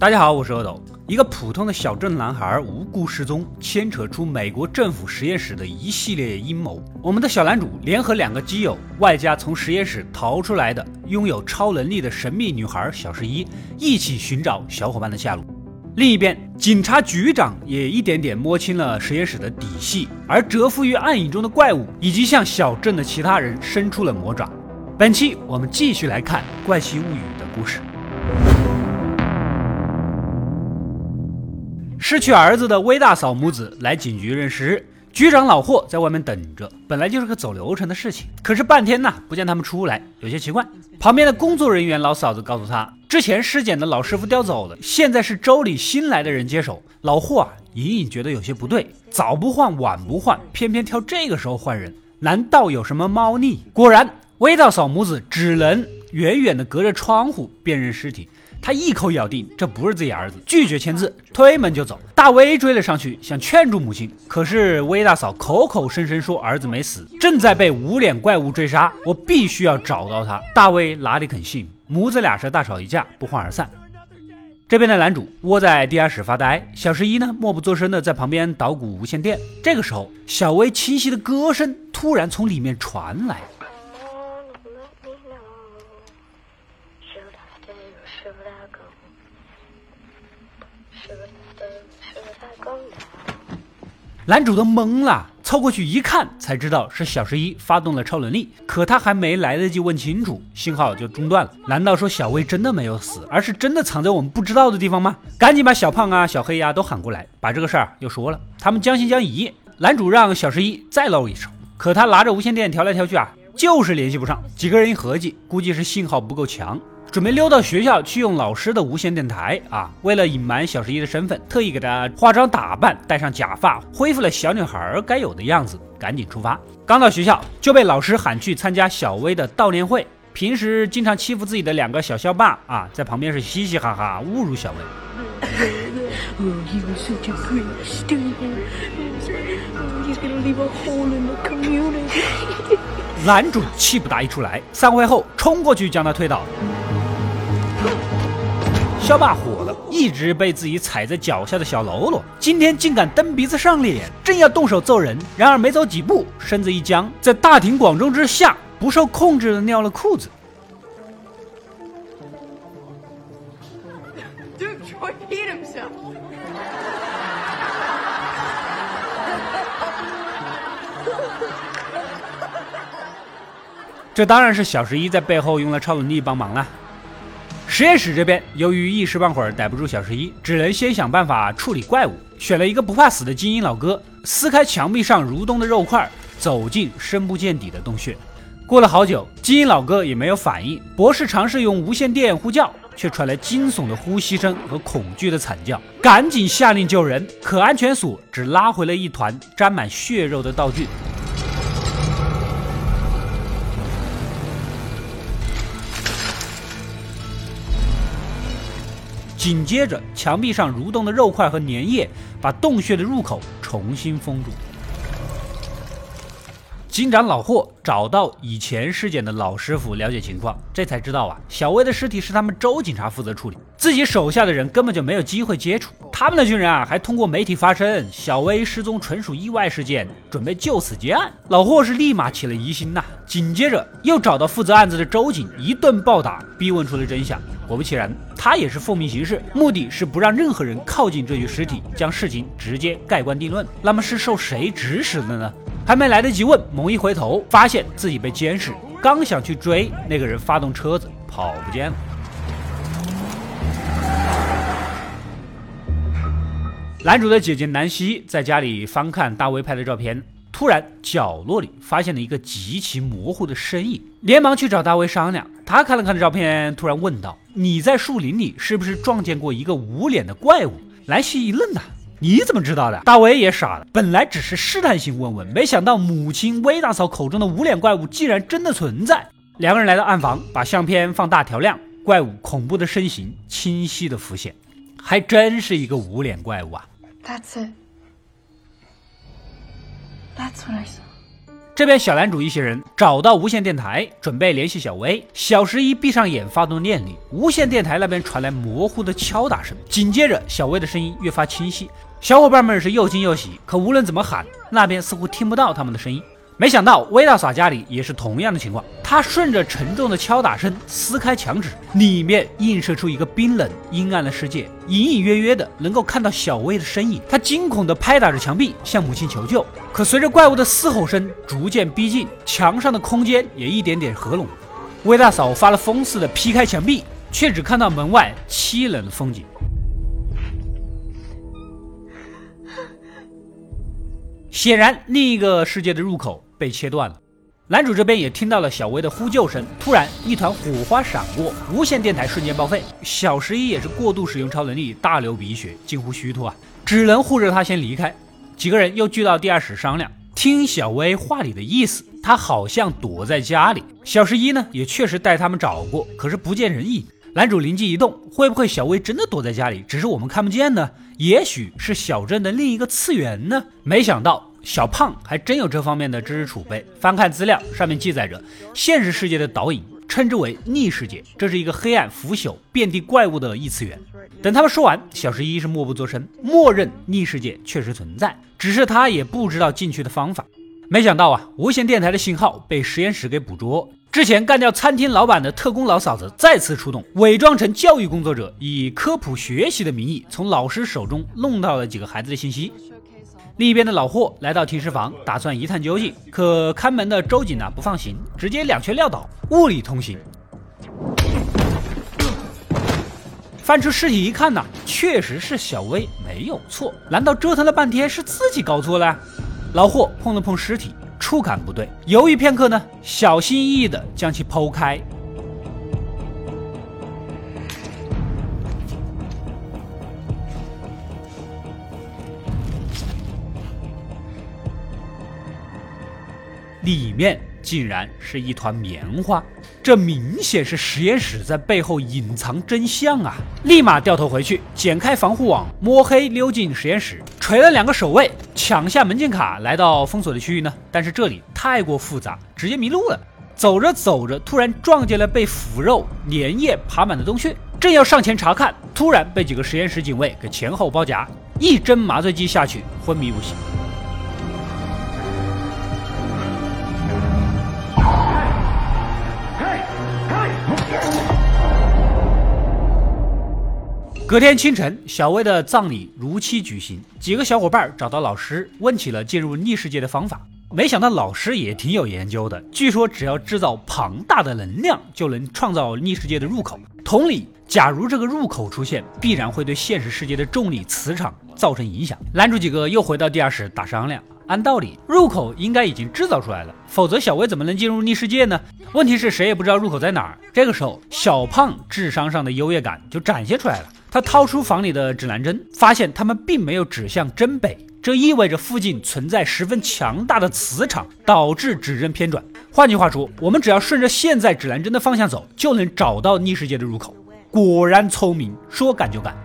大家好，我是阿斗。一个普通的小镇男孩无故失踪，牵扯出美国政府实验室的一系列阴谋。我们的小男主联合两个基友，外加从实验室逃出来的拥有超能力的神秘女孩小十一，一起寻找小伙伴的下落。另一边，警察局长也一点点摸清了实验室的底细，而蛰伏于暗影中的怪物已经向小镇的其他人伸出了魔爪。本期我们继续来看《怪奇物语》的故事。失去儿子的威大嫂母子来警局认尸，局长老霍在外面等着。本来就是个走流程的事情，可是半天呢不见他们出来，有些奇怪。旁边的工作人员老嫂子告诉他，之前尸检的老师傅调走了，现在是州里新来的人接手。老霍啊，隐隐觉得有些不对，早不换晚不换，偏偏挑这个时候换人，难道有什么猫腻？果然，威大嫂母子只能远远的隔着窗户辨认尸体。他一口咬定这不是自己儿子，拒绝签字，推门就走。大威追了上去，想劝住母亲，可是威大嫂口口声声说儿子没死，正在被无脸怪物追杀，我必须要找到他。大威哪里肯信？母子俩是大吵一架，不欢而散。这边的男主窝在地下室发呆，小十一呢默不作声的在旁边捣鼓无线电。这个时候，小薇清晰的歌声突然从里面传来。男主都懵了，凑过去一看，才知道是小十一发动了超能力。可他还没来得及问清楚，信号就中断了。难道说小薇真的没有死，而是真的藏在我们不知道的地方吗？赶紧把小胖啊、小黑呀都喊过来，把这个事儿又说了。他们将信将疑。男 主让小十一再露一手，可他拿着无线电调来调去啊，就是联系不上。几个人一合计，估计是信号不够强。准备溜到学校去用老师的无线电台啊！为了隐瞒小十一的身份，特意给他化妆打扮，戴上假发，恢复了小女孩该有的样子，赶紧出发。刚到学校就被老师喊去参加小薇的悼念会。平时经常欺负自己的两个小校霸啊，在旁边是嘻嘻哈哈侮辱小薇。男主气不打一处来，散会后冲过去将他推倒。校霸火了，一直被自己踩在脚下的小喽啰，今天竟敢蹬鼻子上脸，正要动手揍人，然而没走几步，身子一僵，在大庭广众之下不受控制的尿了裤子。这当然是小十一在背后用了超能力帮忙了。实验室这边，由于一时半会儿逮不住小十一，只能先想办法处理怪物。选了一个不怕死的精英老哥，撕开墙壁上蠕动的肉块，走进深不见底的洞穴。过了好久，精英老哥也没有反应。博士尝试用无线电呼叫，却传来惊悚的呼吸声和恐惧的惨叫。赶紧下令救人，可安全锁只拉回了一团沾满血肉的道具。紧接着，墙壁上蠕动的肉块和粘液把洞穴的入口重新封住。警长老霍找到以前尸检的老师傅了解情况，这才知道啊，小薇的尸体是他们周警察负责处理，自己手下的人根本就没有机会接触。他们的军人啊，还通过媒体发声，小薇失踪纯属意外事件，准备就此结案。老霍是立马起了疑心呐，紧接着又找到负责案子的周警，一顿暴打，逼问出了真相。果不其然，他也是奉命行事，目的是不让任何人靠近这具尸体，将事情直接盖棺定论。那么是受谁指使的呢？还没来得及问，猛一回头，发现自己被监视。刚想去追那个人，发动车子跑不见了。男主的姐姐南希在家里翻看大卫拍的照片，突然角落里发现了一个极其模糊的身影，连忙去找大卫商量。他看了看照片，突然问道：“你在树林里是不是撞见过一个无脸的怪物？”南希一愣呐。你怎么知道的？大威也傻了，本来只是试探性问问，没想到母亲威大嫂口中的无脸怪物竟然真的存在。两个人来到暗房，把相片放大调亮，怪物恐怖的身形清晰的浮现，还真是一个无脸怪物啊！That's it. That's what I saw. 这边小男主一行人找到无线电台，准备联系小薇。小十一闭上眼发动念力，无线电台那边传来模糊的敲打声，紧接着小薇的声音越发清晰。小伙伴们是又惊又喜，可无论怎么喊，那边似乎听不到他们的声音。没想到威大嫂家里也是同样的情况，他顺着沉重的敲打声撕开墙纸，里面映射出一个冰冷阴暗的世界，隐隐约约的能够看到小薇的身影。他惊恐地拍打着墙壁，向母亲求救。可随着怪物的嘶吼声逐渐逼近，墙上的空间也一点点合拢。魏大嫂发了疯似的劈开墙壁，却只看到门外凄冷的风景。显然，另一个世界的入口。被切断了，男主这边也听到了小薇的呼救声。突然，一团火花闪过，无线电台瞬间报废。小十一也是过度使用超能力，大流鼻血，近乎虚脱啊，只能护着他先离开。几个人又聚到地下室商量，听小薇话里的意思，她好像躲在家里。小十一呢，也确实带他们找过，可是不见人影。男主灵机一动，会不会小薇真的躲在家里，只是我们看不见呢？也许是小镇的另一个次元呢？没想到。小胖还真有这方面的知识储备。翻看资料，上面记载着现实世界的导引称之为逆世界，这是一个黑暗、腐朽、遍地怪物的异次元。等他们说完，小十一是默不作声，默认逆世界确实存在，只是他也不知道进去的方法。没想到啊，无线电台的信号被实验室给捕捉。之前干掉餐厅老板的特工老嫂子再次出动，伪装成教育工作者，以科普学习的名义，从老师手中弄到了几个孩子的信息。另一边的老霍来到停尸房，打算一探究竟，可看门的周警呢不放行，直接两拳撂倒，物理通行。翻出尸体一看呢，确实是小薇，没有错。难道折腾了半天是自己搞错了？老霍碰了碰尸体，触感不对，犹豫片刻呢，小心翼翼地将其剖开。里面竟然是一团棉花，这明显是实验室在背后隐藏真相啊！立马掉头回去，剪开防护网，摸黑溜进实验室，锤了两个守卫，抢下门禁卡，来到封锁的区域呢。但是这里太过复杂，直接迷路了。走着走着，突然撞见了被腐肉粘液爬满的洞穴，正要上前查看，突然被几个实验室警卫给前后包夹，一针麻醉剂下去，昏迷不醒。隔天清晨，小薇的葬礼如期举行。几个小伙伴找到老师，问起了进入逆世界的方法。没想到老师也挺有研究的，据说只要制造庞大的能量，就能创造逆世界的入口。同理，假如这个入口出现，必然会对现实世界的重力磁场造成影响。男主几个又回到地下室打商量。按道理，入口应该已经制造出来了，否则小薇怎么能进入逆世界呢？问题是谁也不知道入口在哪儿。这个时候，小胖智商上的优越感就展现出来了。他掏出房里的指南针，发现他们并没有指向真北，这意味着附近存在十分强大的磁场，导致指针偏转。换句话说，我们只要顺着现在指南针的方向走，就能找到逆世界的入口。果然聪明，说干就干。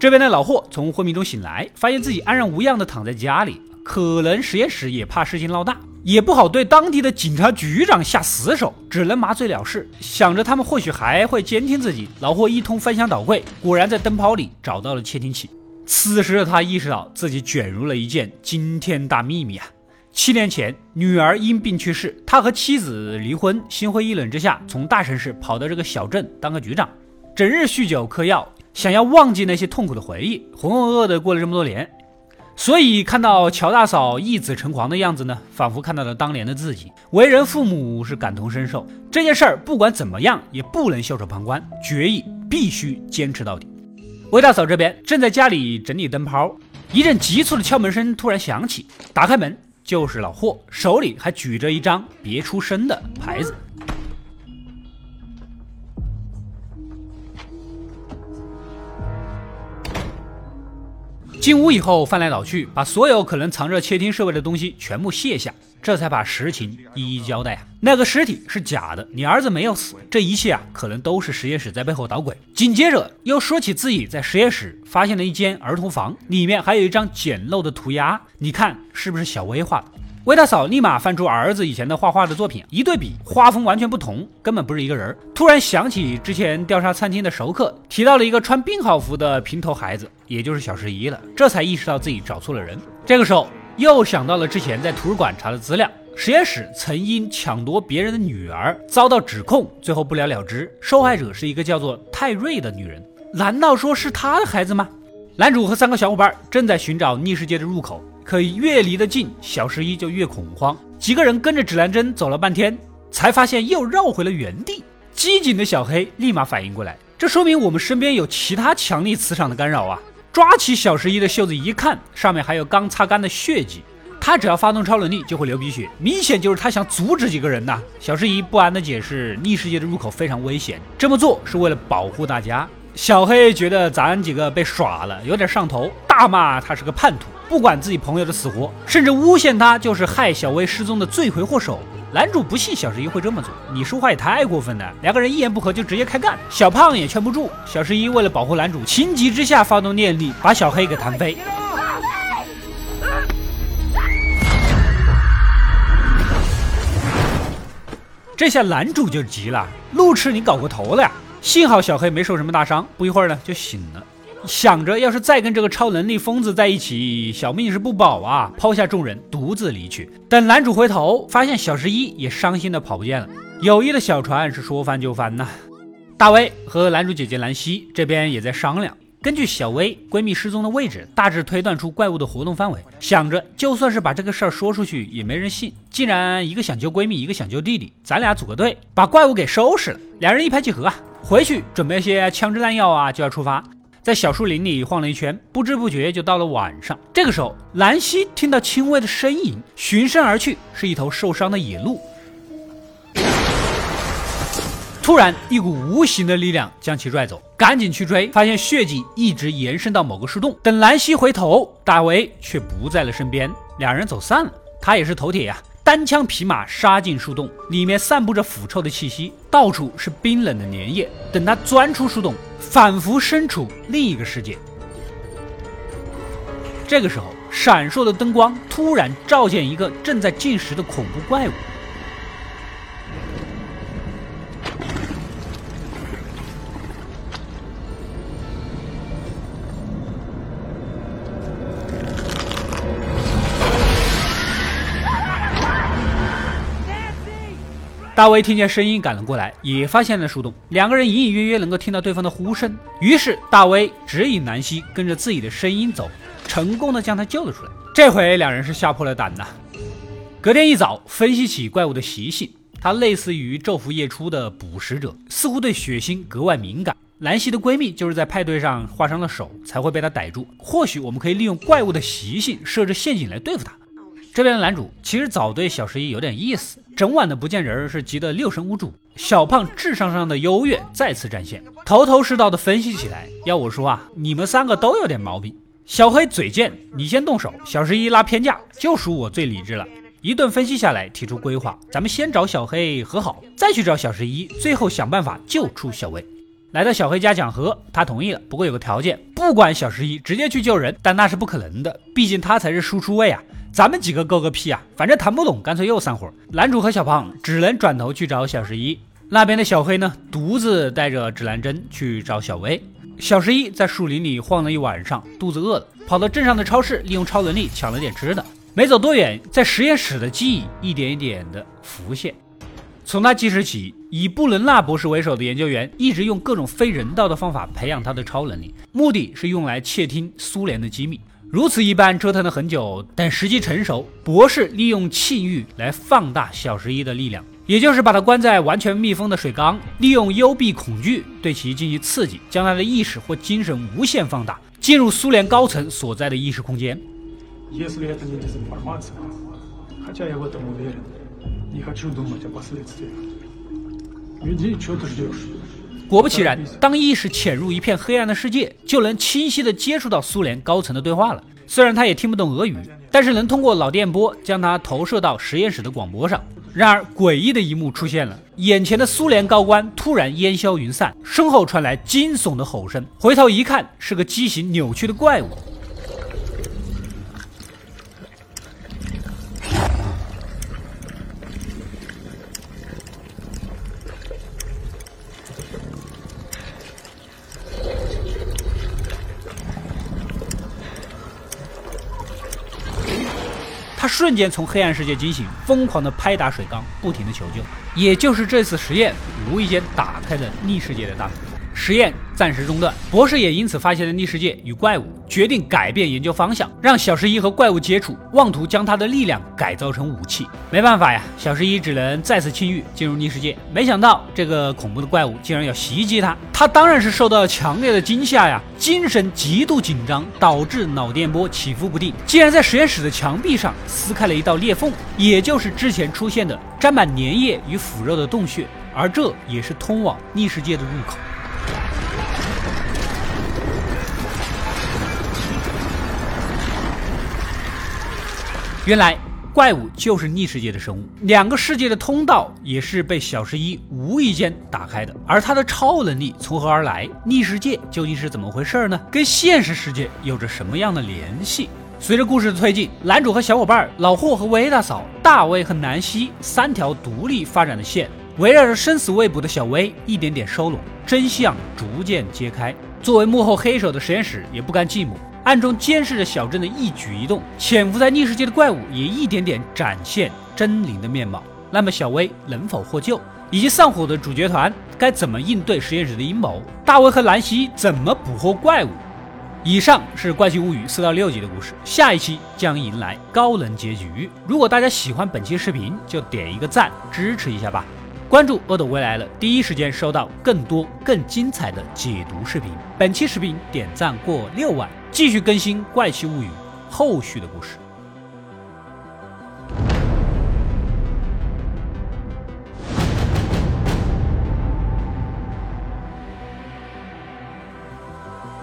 这边的老霍从昏迷中醒来，发现自己安然无恙的躺在家里，可能实验室也怕事情闹大。也不好对当地的警察局长下死手，只能麻醉了事。想着他们或许还会监听自己，老霍一通翻箱倒柜，果然在灯泡里找到了窃听器。此时的他意识到自己卷入了一件惊天大秘密啊！七年前，女儿因病去世，他和妻子离婚，心灰意冷之下，从大城市跑到这个小镇当个局长，整日酗酒嗑药，想要忘记那些痛苦的回忆，浑浑噩噩的过了这么多年。所以看到乔大嫂义子成狂的样子呢，仿佛看到了当年的自己。为人父母是感同身受，这件事儿不管怎么样也不能袖手旁观，决意必须坚持到底。魏大嫂这边正在家里整理灯泡，一阵急促的敲门声突然响起，打开门就是老霍，手里还举着一张别出声的牌子。进屋以后，翻来倒去，把所有可能藏着窃听设备的东西全部卸下，这才把实情一一交代啊。那个尸体是假的，你儿子没有死，这一切啊，可能都是实验室在背后捣鬼。紧接着又说起自己在实验室发现了一间儿童房，里面还有一张简陋的涂鸦，你看是不是小薇画的？魏大嫂立马翻出儿子以前的画画的作品，一对比，画风完全不同，根本不是一个人。突然想起之前调查餐厅的熟客提到了一个穿病号服的平头孩子，也就是小十一了，这才意识到自己找错了。人。这个时候又想到了之前在图书馆查的资料，实验室曾因抢夺别人的女儿遭到指控，最后不了了之。受害者是一个叫做泰瑞的女人，难道说是她的孩子。吗？男主和三个小伙伴正在寻找逆世界的入口。可越离得近，小十一就越恐慌。几个人跟着指南针走了半天，才发现又绕回了原地。机警的小黑立马反应过来，这说明我们身边有其他强力磁场的干扰啊！抓起小十一的袖子一看，上面还有刚擦干的血迹。他只要发动超能力就会流鼻血，明显就是他想阻止几个人呐。小十一不安的解释：逆世界的入口非常危险，这么做是为了保护大家。小黑觉得咱几个被耍了，有点上头，大骂他是个叛徒，不管自己朋友的死活，甚至诬陷他就是害小薇失踪的罪魁祸首。男主不信小十一会这么做，你说话也太过分了。两个人一言不合就直接开干，小胖也劝不住。小十一为了保护男主，情急之下发动念力，把小黑给弹飞。这下男主就急了，路痴，你搞过头了呀！幸好小黑没受什么大伤，不一会儿呢就醒了。想着要是再跟这个超能力疯子在一起，小命是不保啊！抛下众人，独自离去。等男主回头，发现小十一也伤心的跑不见了。友谊的小船是说翻就翻呐。大威和男主姐姐兰溪这边也在商量，根据小薇闺蜜失踪的位置，大致推断出怪物的活动范围。想着就算是把这个事儿说出去，也没人信。既然一个想救闺蜜，一个想救弟弟，咱俩组个队，把怪物给收拾了。两人一拍即合啊！回去准备些枪支弹药啊，就要出发。在小树林里晃了一圈，不知不觉就到了晚上。这个时候，兰溪听到轻微的呻吟，循声而去，是一头受伤的野鹿。突然，一股无形的力量将其拽走，赶紧去追，发现血迹一直延伸到某个树洞。等兰溪回头，大为却不在了身边，两人走散了。他也是头铁呀。单枪匹马杀进树洞，里面散布着腐臭的气息，到处是冰冷的粘液。等他钻出树洞，仿佛身处另一个世界。这个时候，闪烁的灯光突然照见一个正在进食的恐怖怪物。大卫听见声音赶了过来，也发现了树洞。两个人隐隐约约能够听到对方的呼声，于是大卫指引南希跟着自己的声音走，成功的将他救了出来。这回两人是吓破了胆呐。隔天一早，分析起怪物的习性，它类似于昼伏夜出的捕食者，似乎对血腥格外敏感。兰希的闺蜜就是在派对上划伤了手，才会被他逮住。或许我们可以利用怪物的习性设置陷阱来对付他。这边的男主其实早对小十一有点意思，整晚的不见人是急得六神无主。小胖智商上的优越再次展现，头头是道的分析起来。要我说啊，你们三个都有点毛病。小黑嘴贱，你先动手。小十一拉偏架，就属我最理智了。一顿分析下来，提出规划：咱们先找小黑和好，再去找小十一，最后想办法救出小薇。来到小黑家讲和，他同意了，不过有个条件，不管小十一直接去救人，但那是不可能的，毕竟他才是输出位啊。咱们几个够个屁啊！反正谈不懂，干脆又散伙。男主和小胖只能转头去找小十一。那边的小黑呢，独自带着指南针去找小薇。小十一在树林里晃了一晚上，肚子饿了，跑到镇上的超市，利用超能力抢了点吃的。没走多远，在实验室的记忆一点一点的浮现。从那记事起，以布伦纳博士为首的研究员一直用各种非人道的方法培养他的超能力，目的是用来窃听苏联的机密。如此一般，折腾了很久，等时机成熟，博士利用气域来放大小十一的力量，也就是把他关在完全密封的水缸，利用幽闭恐惧对其进行刺激，将他的意识或精神无限放大，进入苏联高层所在的意识空间。果不其然，当意识潜入一片黑暗的世界，就能清晰地接触到苏联高层的对话了。虽然他也听不懂俄语，但是能通过脑电波将它投射到实验室的广播上。然而，诡异的一幕出现了：眼前的苏联高官突然烟消云散，身后传来惊悚的吼声。回头一看，是个畸形扭曲的怪物。瞬间从黑暗世界惊醒，疯狂的拍打水缸，不停的求救。也就是这次实验，无意间打开了逆世界的大门。实验暂时中断，博士也因此发现了逆世界与怪物，决定改变研究方向，让小十一和怪物接触，妄图将他的力量改造成武器。没办法呀，小十一只能再次庆遇进入逆世界。没想到这个恐怖的怪物竟然要袭击他，他当然是受到了强烈的惊吓呀，精神极度紧张，导致脑电波起伏不定，竟然在实验室的墙壁上撕开了一道裂缝，也就是之前出现的沾满粘液与腐肉的洞穴，而这也是通往逆世界的入口。原来怪物就是逆世界的生物，两个世界的通道也是被小十一无意间打开的。而他的超能力从何而来？逆世界究竟是怎么回事呢？跟现实世界有着什么样的联系？随着故事的推进，男主和小伙伴老霍和维大嫂、大威和南希三条独立发展的线，围绕着生死未卜的小薇一点点收拢，真相逐渐揭开。作为幕后黑手的实验室也不甘寂寞。暗中监视着小镇的一举一动，潜伏在逆世界的怪物也一点点展现狰狞的面貌。那么小薇能否获救？以及丧火的主角团该怎么应对实验室的阴谋？大卫和兰西怎么捕获怪物？以上是《怪奇物语》四到六集的故事，下一期将迎来高能结局。如果大家喜欢本期视频，就点一个赞支持一下吧。关注阿斗未来了，第一时间收到更多更精彩的解读视频。本期视频点赞过六万。继续更新《怪奇物语》后续的故事。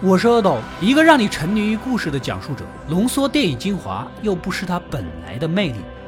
我是阿斗，一个让你沉迷于故事的讲述者，浓缩电影精华，又不失它本来的魅力。